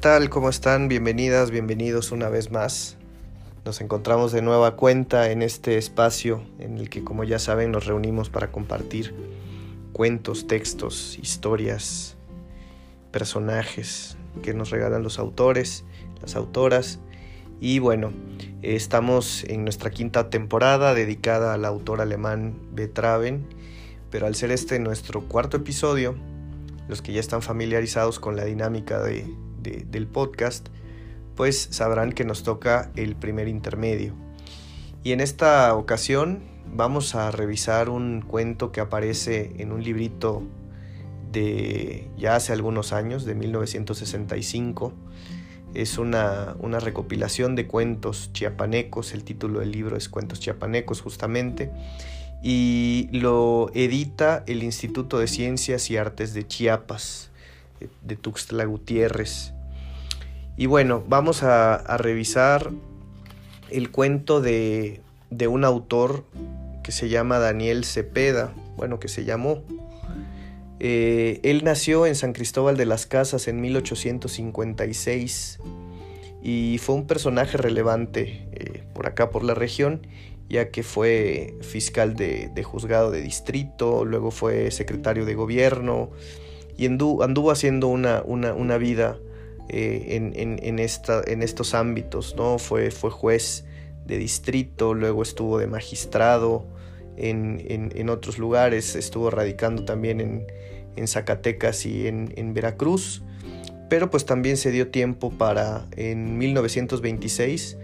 tal? ¿Cómo están? Bienvenidas, bienvenidos una vez más. Nos encontramos de nueva cuenta en este espacio en el que, como ya saben, nos reunimos para compartir cuentos, textos, historias, personajes que nos regalan los autores, las autoras. Y bueno, estamos en nuestra quinta temporada dedicada al autor alemán Betraven, pero al ser este nuestro cuarto episodio, los que ya están familiarizados con la dinámica del podcast, pues sabrán que nos toca el primer intermedio. Y en esta ocasión vamos a revisar un cuento que aparece en un librito de ya hace algunos años, de 1965. Es una, una recopilación de cuentos chiapanecos, el título del libro es Cuentos chiapanecos justamente, y lo edita el Instituto de Ciencias y Artes de Chiapas, de Tuxtla Gutiérrez. Y bueno, vamos a, revisar el cuento de, de, un autor que se llama Daniel Cepeda, bueno, que se llamó. Eh, él nació en San Cristóbal de las Casas en 1856 y fue un personaje relevante eh, por acá, por la región, ya que fue fiscal de, juzgado de distrito, luego fue secretario de gobierno y anduvo, haciendo una, una, vida eh, en, esta, en, estos ámbitos, ¿no? Fue, fue juez de distrito, luego estuvo de magistrado en, otros lugares, estuvo radicando también en, Zacatecas y en, Veracruz, pero pues también se dio tiempo para en 1926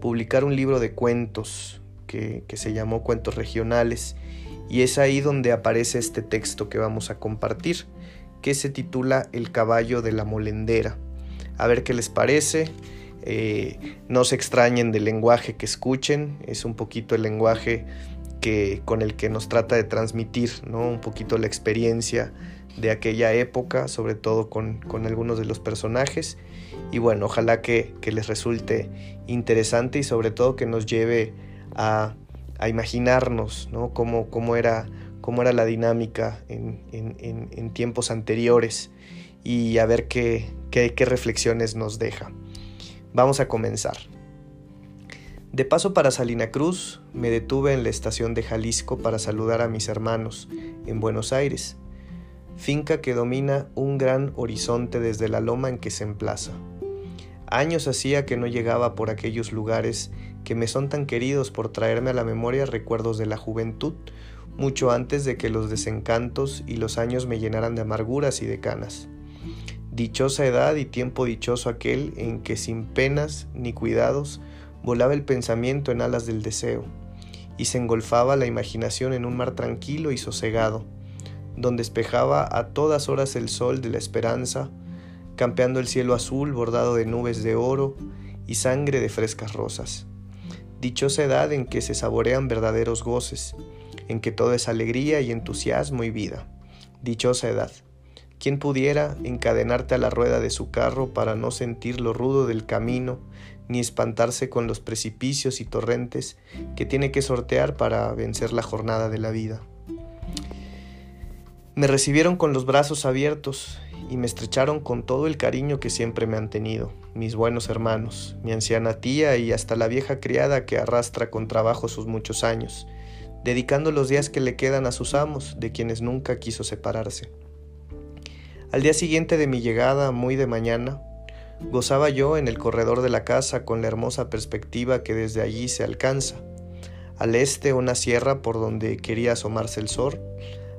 publicar un libro de cuentos que, se llamó Cuentos Regionales y es ahí donde aparece este texto que vamos a compartir, que se titula El caballo de la molendera. A ver qué les parece. Eh, no se extrañen del lenguaje que escuchen, es un poquito el lenguaje que, con el que nos trata de transmitir, ¿no? un poquito la experiencia de aquella época, sobre todo con, algunos de los personajes. Y bueno, ojalá que, que les resulte interesante y sobre todo que nos lleve a, imaginarnos ¿no? cómo, cómo, era, cómo era la dinámica en, tiempos anteriores y a ver qué, reflexiones nos deja. Vamos a comenzar. De paso para Salina Cruz, me detuve en la estación de Jalisco para saludar a mis hermanos en Buenos Aires, finca que domina un gran horizonte desde la loma en que se emplaza. Años hacía que no llegaba por aquellos lugares que me son tan queridos por traerme a la memoria recuerdos de la juventud, mucho antes de que los desencantos y los años me llenaran de amarguras y de canas. Dichosa edad y tiempo dichoso aquel en que sin penas ni cuidados volaba el pensamiento en alas del deseo, y se engolfaba la imaginación en un mar tranquilo y sosegado, donde espejaba a todas horas el sol de la esperanza, campeando el cielo azul bordado de nubes de oro y sangre de frescas rosas dichosa edad en que se saborean verdaderos goces, en que todo es alegría y entusiasmo y vida. Dichosa edad. ¿Quién pudiera encadenarte a la rueda de su carro para no sentir lo rudo del camino, ni espantarse con los precipicios y torrentes que tiene que sortear para vencer la jornada de la vida? Me recibieron con los brazos abiertos y me estrecharon con todo el cariño que siempre me han tenido, mis buenos hermanos, mi anciana tía y hasta la vieja criada que arrastra con trabajo sus muchos años, dedicando los días que le quedan a sus amos, de quienes nunca quiso separarse. Al día siguiente de mi llegada, muy de mañana, gozaba yo en el corredor de la casa con la hermosa perspectiva que desde allí se alcanza. Al este una sierra por donde quería asomarse el sol,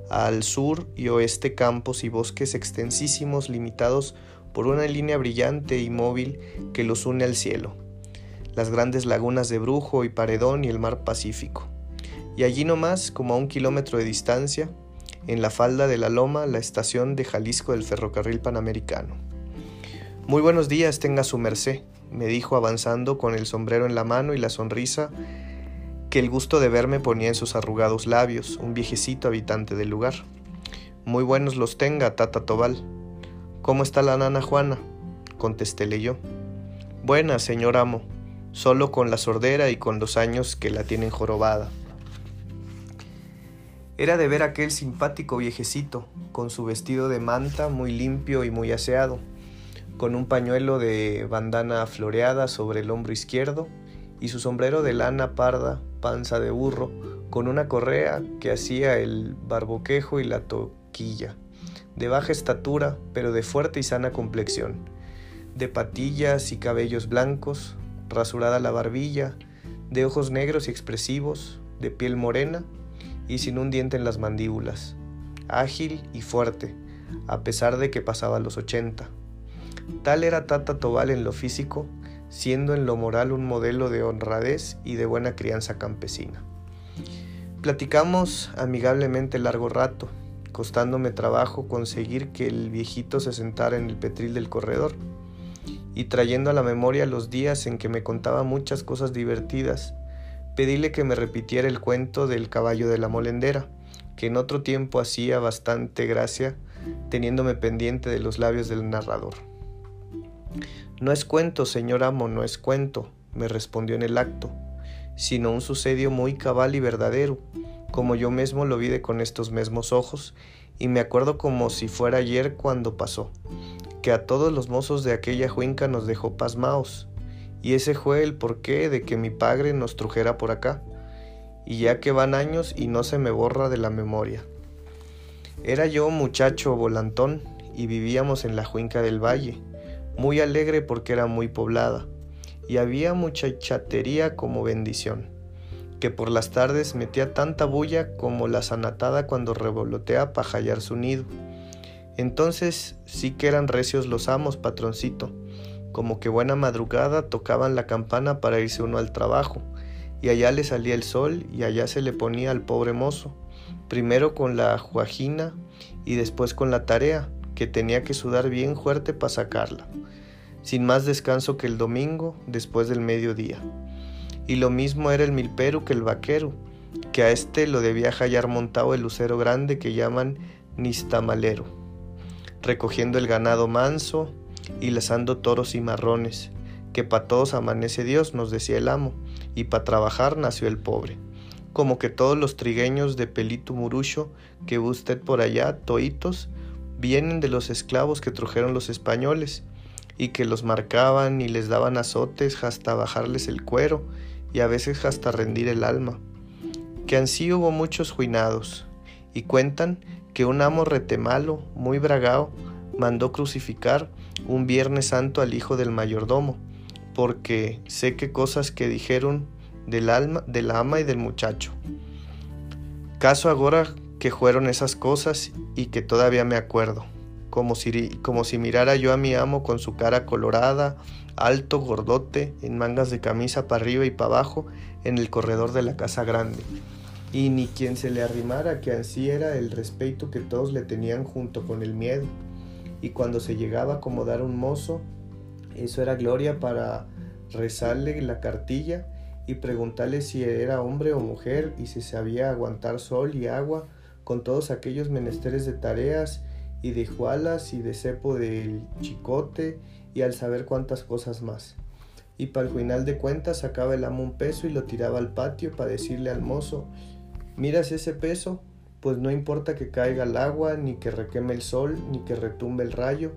al sur y oeste campos y bosques extensísimos limitados por una línea brillante y móvil que los une al cielo, las grandes lagunas de Brujo y Paredón y el mar Pacífico. Y allí nomás, como a un kilómetro de distancia, en la falda de la loma, la estación de Jalisco del ferrocarril panamericano. Muy buenos días, tenga su merced, me dijo avanzando con el sombrero en la mano y la sonrisa que el gusto de verme ponía en sus arrugados labios, un viejecito habitante del lugar. Muy buenos los tenga, tata Tobal. ¿Cómo está la nana Juana? contestéle yo. Buena, señor amo, solo con la sordera y con los años que la tienen jorobada. Era de ver aquel simpático viejecito, con su vestido de manta muy limpio y muy aseado, con un pañuelo de bandana floreada sobre el hombro izquierdo y su sombrero de lana parda, panza de burro, con una correa que hacía el barboquejo y la toquilla, de baja estatura, pero de fuerte y sana complexión, de patillas y cabellos blancos, rasurada la barbilla, de ojos negros y expresivos, de piel morena y sin un diente en las mandíbulas, ágil y fuerte, a pesar de que pasaba los ochenta. Tal era Tata Tobal en lo físico, siendo en lo moral un modelo de honradez y de buena crianza campesina. Platicamos amigablemente largo rato, costándome trabajo conseguir que el viejito se sentara en el petril del corredor y trayendo a la memoria los días en que me contaba muchas cosas divertidas, pedíle que me repitiera el cuento del caballo de la molendera, que en otro tiempo hacía bastante gracia, teniéndome pendiente de los labios del narrador. No es cuento, señor amo, no es cuento, me respondió en el acto, sino un sucedio muy cabal y verdadero, como yo mismo lo vi con estos mismos ojos, y me acuerdo como si fuera ayer cuando pasó, que a todos los mozos de aquella juinca nos dejó pasmaos, y ese fue el porqué de que mi padre nos trujera por acá, y ya que van años y no se me borra de la memoria. Era yo muchacho volantón y vivíamos en la juinca del valle, muy alegre porque era muy poblada, y había mucha chatería como bendición, que por las tardes metía tanta bulla como la sanatada cuando revolotea para hallar su nido. Entonces sí que eran recios los amos, patroncito, como que buena madrugada tocaban la campana para irse uno al trabajo, y allá le salía el sol y allá se le ponía al pobre mozo, primero con la juajina y después con la tarea, que tenía que sudar bien fuerte para sacarla, sin más descanso que el domingo después del mediodía. Y lo mismo era el milpero que el vaquero, que a este lo debía hallar montado el lucero grande que llaman nistamalero, recogiendo el ganado manso y lazando toros y marrones, que pa' todos amanece Dios, nos decía el amo, y pa' trabajar nació el pobre. Como que todos los trigueños de pelito murucho que usted por allá, toitos, vienen de los esclavos que trujeron los españoles y que los marcaban y les daban azotes hasta bajarles el cuero y a veces hasta rendir el alma. Que ansí hubo muchos juinados y cuentan que un amo retemalo, muy bragao, mandó crucificar un Viernes Santo al hijo del mayordomo, porque sé qué cosas que dijeron del alma, del ama y del muchacho. Caso ahora que fueron esas cosas y que todavía me acuerdo, como si, como si mirara yo a mi amo con su cara colorada, alto, gordote, en mangas de camisa para arriba y para abajo, en el corredor de la casa grande. Y ni quien se le arrimara que así era el respeto que todos le tenían junto con el miedo. Y cuando se llegaba a acomodar un mozo, eso era gloria para rezarle la cartilla y preguntarle si era hombre o mujer y si sabía aguantar sol y agua con todos aquellos menesteres de tareas y de jualas y de cepo del chicote y al saber cuántas cosas más. Y para el final de cuentas sacaba el amo un peso y lo tiraba al patio para decirle al mozo, miras ese peso, pues no importa que caiga el agua, ni que requeme el sol, ni que retumbe el rayo,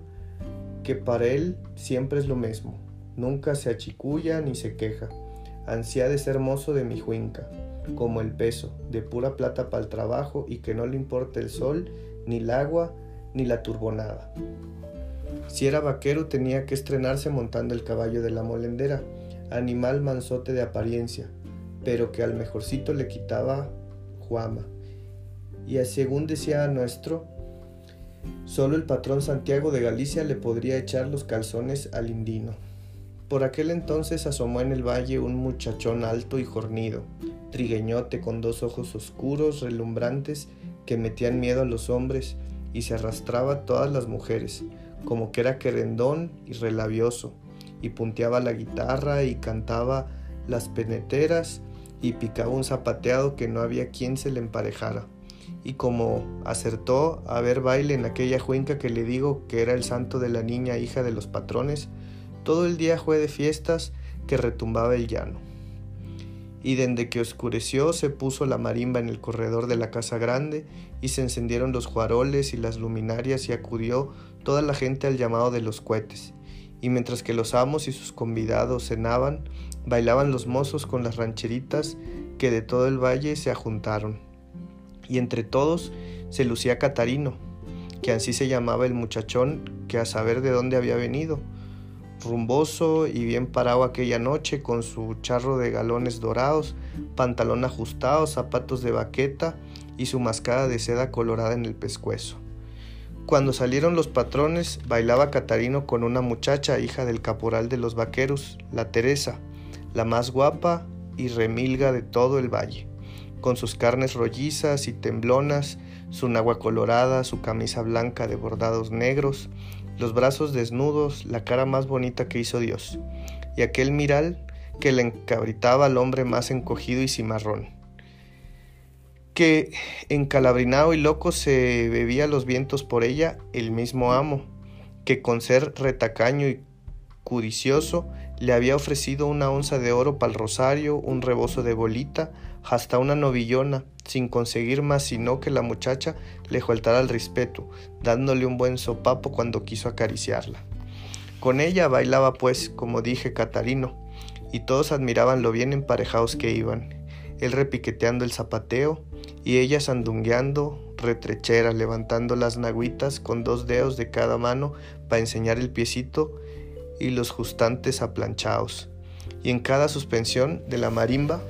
que para él siempre es lo mismo, nunca se achiculla ni se queja, ansía de ser mozo de mi juinca como el peso, de pura plata para el trabajo y que no le importe el sol, ni el agua, ni la turbonada. Si era vaquero tenía que estrenarse montando el caballo de la molendera, animal mansote de apariencia, pero que al mejorcito le quitaba Juama. Y según decía nuestro, solo el patrón Santiago de Galicia le podría echar los calzones al indino. Por aquel entonces asomó en el valle un muchachón alto y jornido, trigueñote con dos ojos oscuros, relumbrantes, que metían miedo a los hombres y se arrastraba a todas las mujeres, como que era querendón y relabioso, y punteaba la guitarra y cantaba las peneteras y picaba un zapateado que no había quien se le emparejara. Y como acertó a ver baile en aquella juinca que le digo que era el santo de la niña hija de los patrones, todo el día fue de fiestas que retumbaba el llano. Y desde que oscureció se puso la marimba en el corredor de la casa grande y se encendieron los juaroles y las luminarias y acudió toda la gente al llamado de los cohetes. y mientras que los amos y sus convidados cenaban, bailaban los mozos con las rancheritas que de todo el valle se ajuntaron. Y entre todos se lucía Catarino, que así se llamaba el muchachón que a saber de dónde había venido, rumboso y bien parado aquella noche con su charro de galones dorados, pantalón ajustado, zapatos de baqueta y su mascada de seda colorada en el pescuezo. Cuando salieron los patrones, bailaba Catarino con una muchacha, hija del caporal de los vaqueros, la Teresa, la más guapa y remilga de todo el valle, con sus carnes rollizas y temblonas, su nagua colorada, su camisa blanca de bordados negros, los brazos desnudos, la cara más bonita que hizo Dios, y aquel miral que le encabritaba al hombre más encogido y cimarrón que encalabrinado y loco se bebía los vientos por ella el mismo amo, que con ser retacaño y cudicioso le había ofrecido una onza de oro para el rosario, un rebozo de bolita, hasta una novillona, sin conseguir más sino que la muchacha le faltara el respeto, dándole un buen sopapo cuando quiso acariciarla. Con ella bailaba pues, como dije, Catarino, y todos admiraban lo bien emparejados que iban, él repiqueteando el zapateo, y ella sandungueando retrechera, levantando las naguitas con dos dedos de cada mano para enseñar el piecito y los justantes aplanchados. Y en cada suspensión de la marimba,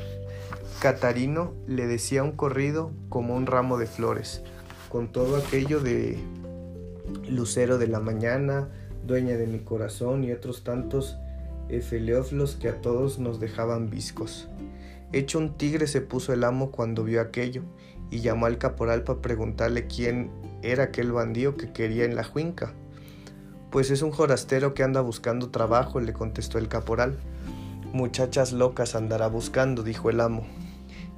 Catarino le decía un corrido como un ramo de flores, con todo aquello de lucero de la mañana, dueña de mi corazón y otros tantos efeleóflos que a todos nos dejaban viscos. Hecho un tigre se puso el amo cuando vio aquello y llamó al caporal para preguntarle quién era aquel bandido que quería en la juinca. Pues es un jorastero que anda buscando trabajo, le contestó el caporal. Muchachas locas andará buscando, dijo el amo.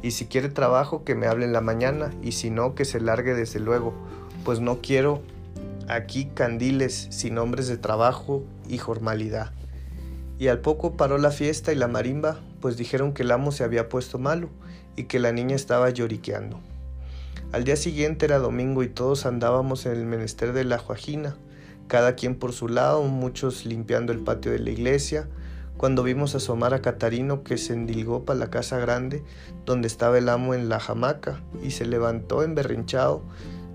Y si quiere trabajo, que me hable en la mañana, y si no, que se largue desde luego, pues no quiero aquí candiles sin hombres de trabajo y formalidad. Y al poco paró la fiesta y la marimba, pues dijeron que el amo se había puesto malo y que la niña estaba lloriqueando. Al día siguiente era domingo y todos andábamos en el menester de la Joajina, cada quien por su lado, muchos limpiando el patio de la iglesia, cuando vimos asomar a Catarino que se endilgó para la casa grande donde estaba el amo en la hamaca y se levantó emberrinchado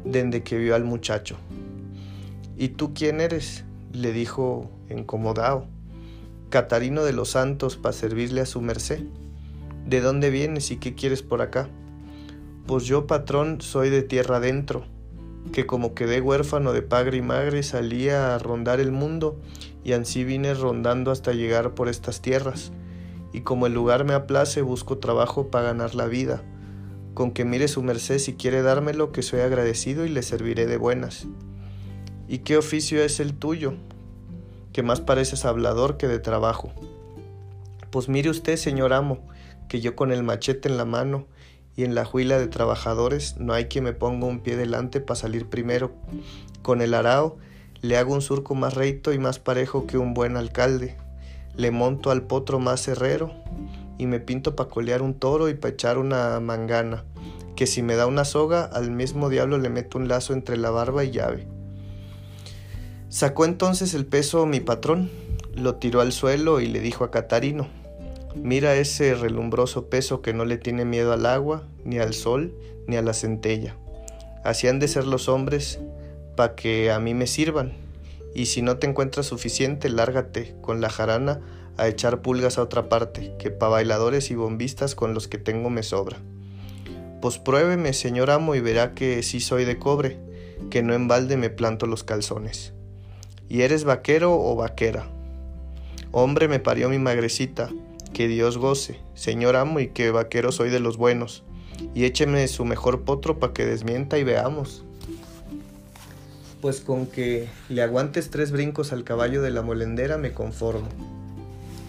desde que vio al muchacho. ¿Y tú quién eres? le dijo incomodado. Catarino de los Santos para servirle a su merced. ¿De dónde vienes y qué quieres por acá? Pues yo, patrón, soy de tierra adentro, que como quedé huérfano de padre y madre salía a rondar el mundo y ansí vine rondando hasta llegar por estas tierras. Y como el lugar me aplace, busco trabajo para ganar la vida. Con que mire su merced si quiere dármelo, que soy agradecido y le serviré de buenas. ¿Y qué oficio es el tuyo? que más pareces hablador que de trabajo. Pues mire usted, señor amo, que yo con el machete en la mano y en la juila de trabajadores no hay que me ponga un pie delante para salir primero. Con el arao le hago un surco más reito y más parejo que un buen alcalde. Le monto al potro más herrero y me pinto para colear un toro y para echar una mangana, que si me da una soga, al mismo diablo le meto un lazo entre la barba y llave. Sacó entonces el peso mi patrón, lo tiró al suelo y le dijo a Catarino, mira ese relumbroso peso que no le tiene miedo al agua, ni al sol, ni a la centella. Así han de ser los hombres para que a mí me sirvan, y si no te encuentras suficiente, lárgate con la jarana a echar pulgas a otra parte, que pa' bailadores y bombistas con los que tengo me sobra. Pues pruébeme, señor amo, y verá que sí soy de cobre, que no en balde me planto los calzones. ¿Y eres vaquero o vaquera? Hombre me parió mi magrecita, que Dios goce, señor amo y que vaquero soy de los buenos, y écheme su mejor potro para que desmienta y veamos. Pues con que le aguantes tres brincos al caballo de la molendera me conformo.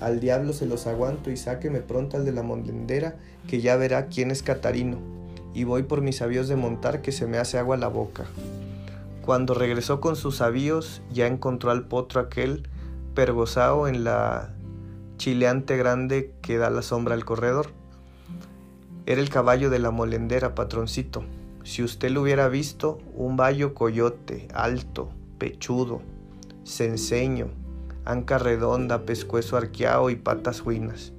Al diablo se los aguanto y sáqueme pronto al de la molendera, que ya verá quién es Catarino, y voy por mis avíos de montar que se me hace agua la boca. Cuando regresó con sus avíos, ya encontró al potro aquel pergozado en la chileante grande que da la sombra al corredor. Era el caballo de la molendera, patroncito. Si usted lo hubiera visto, un vallo coyote, alto, pechudo, censeño, anca redonda, pescuezo arqueado y patas huinas,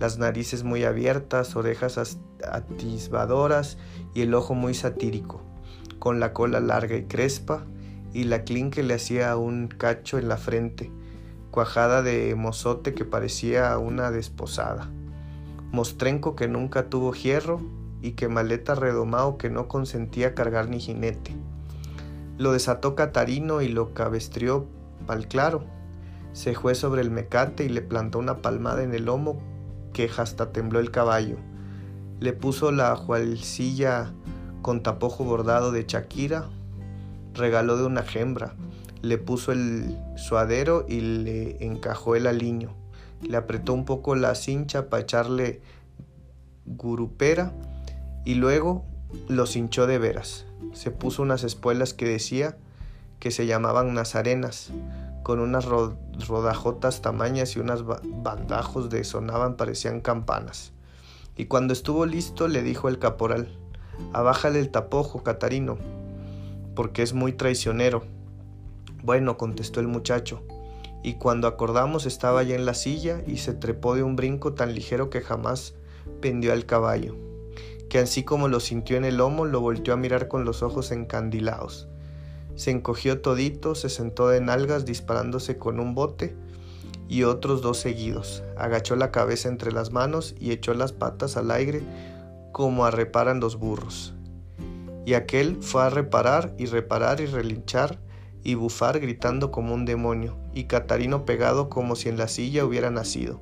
las narices muy abiertas, orejas atisbadoras y el ojo muy satírico, con la cola larga y crespa y la clín que le hacía un cacho en la frente, cuajada de mozote que parecía una desposada, mostrenco que nunca tuvo hierro y que maleta redomado que no consentía cargar ni jinete. Lo desató Catarino y lo cabestrió pal claro se fue sobre el mecate y le plantó una palmada en el lomo que hasta tembló el caballo. Le puso la jualcilla con tapojo bordado de Shakira, regaló de una hembra, le puso el suadero y le encajó el aliño, le apretó un poco la cincha para echarle gurupera y luego los hinchó de veras. Se puso unas espuelas que decía que se llamaban nazarenas, con unas rodajotas tamañas y unos bandajos de sonaban parecían campanas. Y cuando estuvo listo le dijo el caporal, abájale el tapojo, Catarino, porque es muy traicionero. Bueno, contestó el muchacho, y cuando acordamos estaba ya en la silla y se trepó de un brinco tan ligero que jamás pendió al caballo, que así como lo sintió en el lomo lo volteó a mirar con los ojos encandilados se encogió todito, se sentó de nalgas disparándose con un bote y otros dos seguidos. Agachó la cabeza entre las manos y echó las patas al aire como a reparan los burros. Y aquel fue a reparar y reparar y relinchar y bufar gritando como un demonio, y Catarino pegado como si en la silla hubiera nacido.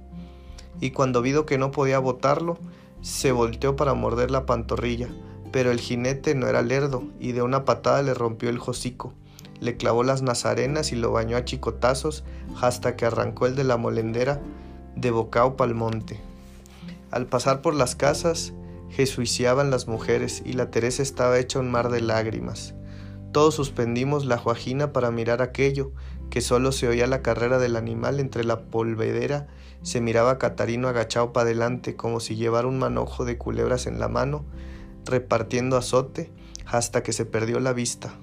Y cuando vido que no podía botarlo, se volteó para morder la pantorrilla, pero el jinete no era lerdo y de una patada le rompió el hocico, le clavó las nazarenas y lo bañó a chicotazos hasta que arrancó el de la molendera de bocao pal monte. Al pasar por las casas, jesuiciaban las mujeres y la Teresa estaba hecha un mar de lágrimas. Todos suspendimos la juajina para mirar aquello, que solo se oía la carrera del animal entre la polvedera, se miraba a Catarino agachado para adelante como si llevara un manojo de culebras en la mano, repartiendo azote hasta que se perdió la vista.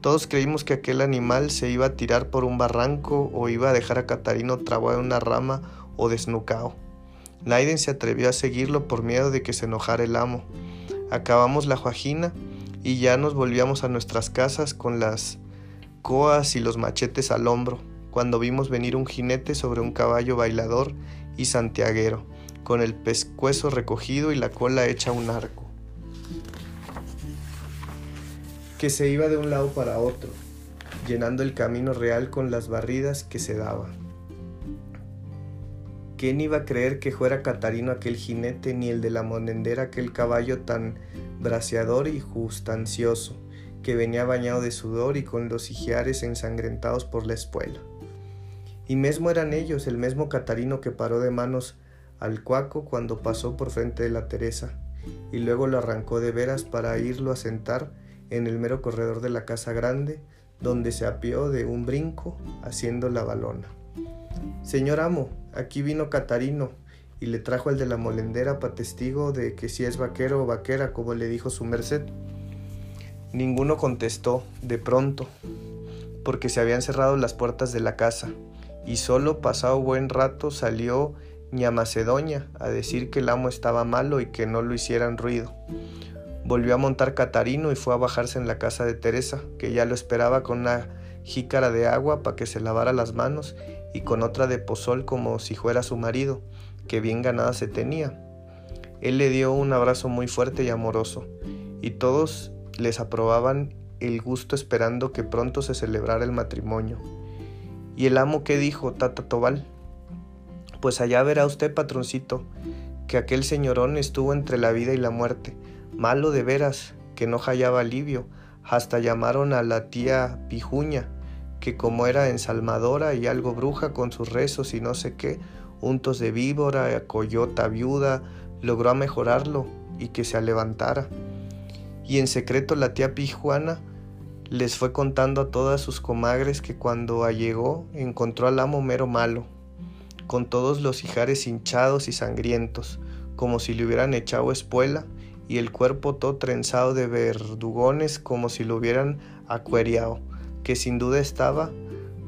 Todos creímos que aquel animal se iba a tirar por un barranco o iba a dejar a Catarino trabado en una rama o desnucado. Naiden se atrevió a seguirlo por miedo de que se enojara el amo. Acabamos la juajina y ya nos volvíamos a nuestras casas con las coas y los machetes al hombro, cuando vimos venir un jinete sobre un caballo bailador y santiaguero, con el pescuezo recogido y la cola hecha un arco. que se iba de un lado para otro, llenando el camino real con las barridas que se daba. ¿Quién iba a creer que fuera Catarino aquel jinete, ni el de la monendera aquel caballo tan braceador y justancioso, que venía bañado de sudor y con los hijares ensangrentados por la espuela? Y mesmo eran ellos, el mismo Catarino que paró de manos al cuaco cuando pasó por frente de la Teresa, y luego lo arrancó de veras para irlo a sentar en el mero corredor de la casa grande, donde se apió de un brinco haciendo la balona. Señor amo, aquí vino Catarino y le trajo el de la molendera para testigo de que si es vaquero o vaquera, como le dijo su merced. Ninguno contestó de pronto, porque se habían cerrado las puertas de la casa, y solo pasado buen rato salió ña Macedonia a decir que el amo estaba malo y que no lo hicieran ruido. Volvió a montar Catarino y fue a bajarse en la casa de Teresa, que ya lo esperaba con una jícara de agua para que se lavara las manos y con otra de pozol como si fuera su marido, que bien ganada se tenía. Él le dio un abrazo muy fuerte y amoroso, y todos les aprobaban el gusto esperando que pronto se celebrara el matrimonio. ¿Y el amo qué dijo, Tata Tobal? Pues allá verá usted, patroncito, que aquel señorón estuvo entre la vida y la muerte, malo de veras, que no hallaba alivio, hasta llamaron a la tía Pijuña, que como era ensalmadora y algo bruja con sus rezos y no sé qué, untos de víbora, coyota viuda, logró mejorarlo y que se levantara. Y en secreto la tía Pijuana les fue contando a todas sus comagres que cuando allegó encontró al amo mero malo, con todos los hijares hinchados y sangrientos, como si le hubieran echado espuela, y el cuerpo todo trenzado de verdugones como si lo hubieran acueriado, que sin duda estaba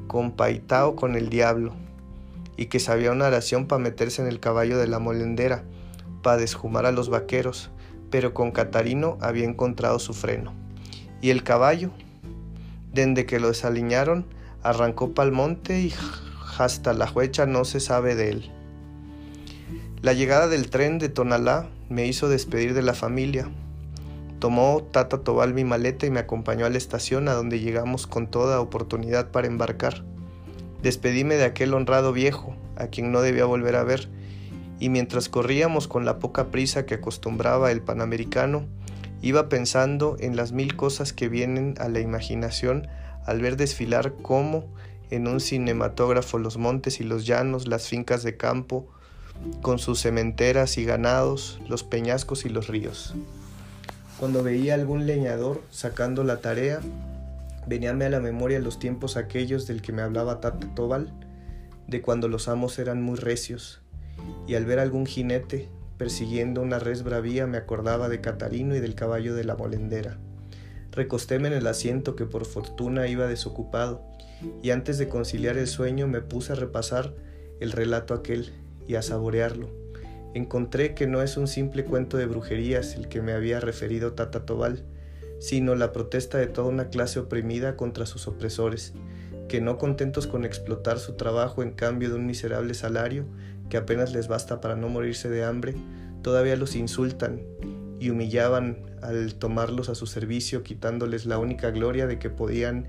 compaitao con el diablo y que sabía una oración para meterse en el caballo de la molendera, para desjumar a los vaqueros, pero con Catarino había encontrado su freno. Y el caballo, desde que lo desaliñaron, arrancó pa'l monte y hasta la huecha no se sabe de él. La llegada del tren de Tonalá me hizo despedir de la familia. Tomó Tata Tobal mi maleta y me acompañó a la estación a donde llegamos con toda oportunidad para embarcar. Despedíme de aquel honrado viejo, a quien no debía volver a ver, y mientras corríamos con la poca prisa que acostumbraba el panamericano, iba pensando en las mil cosas que vienen a la imaginación al ver desfilar como en un cinematógrafo los montes y los llanos, las fincas de campo, con sus cementeras y ganados, los peñascos y los ríos. Cuando veía algún leñador sacando la tarea, veníame a la memoria los tiempos aquellos del que me hablaba Tata Tobal, de cuando los amos eran muy recios, y al ver algún jinete persiguiendo una res bravía me acordaba de Catarino y del caballo de la molendera. Recostéme en el asiento que por fortuna iba desocupado, y antes de conciliar el sueño me puse a repasar el relato aquel y a saborearlo. Encontré que no es un simple cuento de brujerías el que me había referido Tata Tobal, sino la protesta de toda una clase oprimida contra sus opresores, que no contentos con explotar su trabajo en cambio de un miserable salario que apenas les basta para no morirse de hambre, todavía los insultan y humillaban al tomarlos a su servicio, quitándoles la única gloria de que podían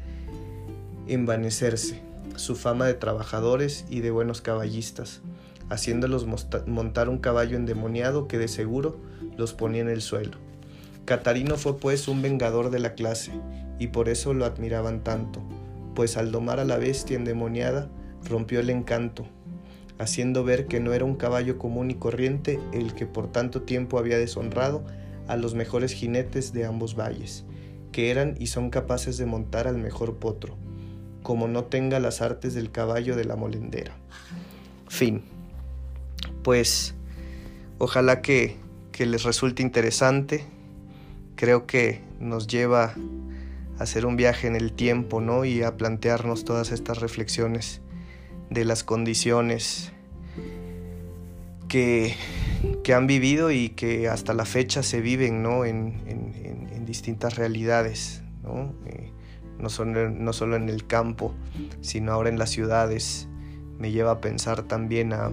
envanecerse, su fama de trabajadores y de buenos caballistas, haciéndolos montar un caballo endemoniado que de seguro los ponía en el suelo. Catarino fue pues un vengador de la clase, y por eso lo admiraban tanto, pues al domar a la bestia endemoniada rompió el encanto, haciendo ver que no era un caballo común y corriente el que por tanto tiempo había deshonrado a los mejores jinetes de ambos valles, que eran y son capaces de montar al mejor potro, como no tenga las artes del caballo de la molendera. Fin. Pues ojalá que, que les resulte interesante. Creo que nos lleva a hacer un viaje en el tiempo, ¿no? Y a plantearnos todas estas reflexiones de las condiciones que, que han vivido y que hasta la fecha se viven, ¿no? En, en, en distintas realidades, ¿no? Eh, no solo, no solo en el campo, sino ahora en las ciudades. Me lleva a pensar también a,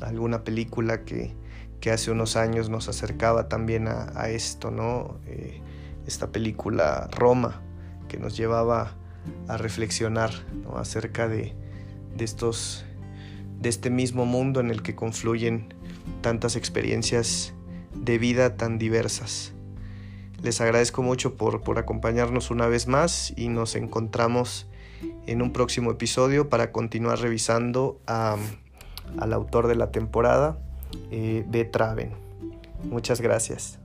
alguna película que, que, hace unos años nos acercaba también a, a esto, ¿no? Eh, esta película Roma, que nos llevaba a reflexionar ¿no? acerca de, de, estos, de este mismo mundo en el que confluyen tantas experiencias de vida tan diversas. Les agradezco mucho por, por acompañarnos una vez más y nos encontramos en un próximo episodio para continuar revisando al autor de la temporada, eh, B. Traven. Muchas gracias.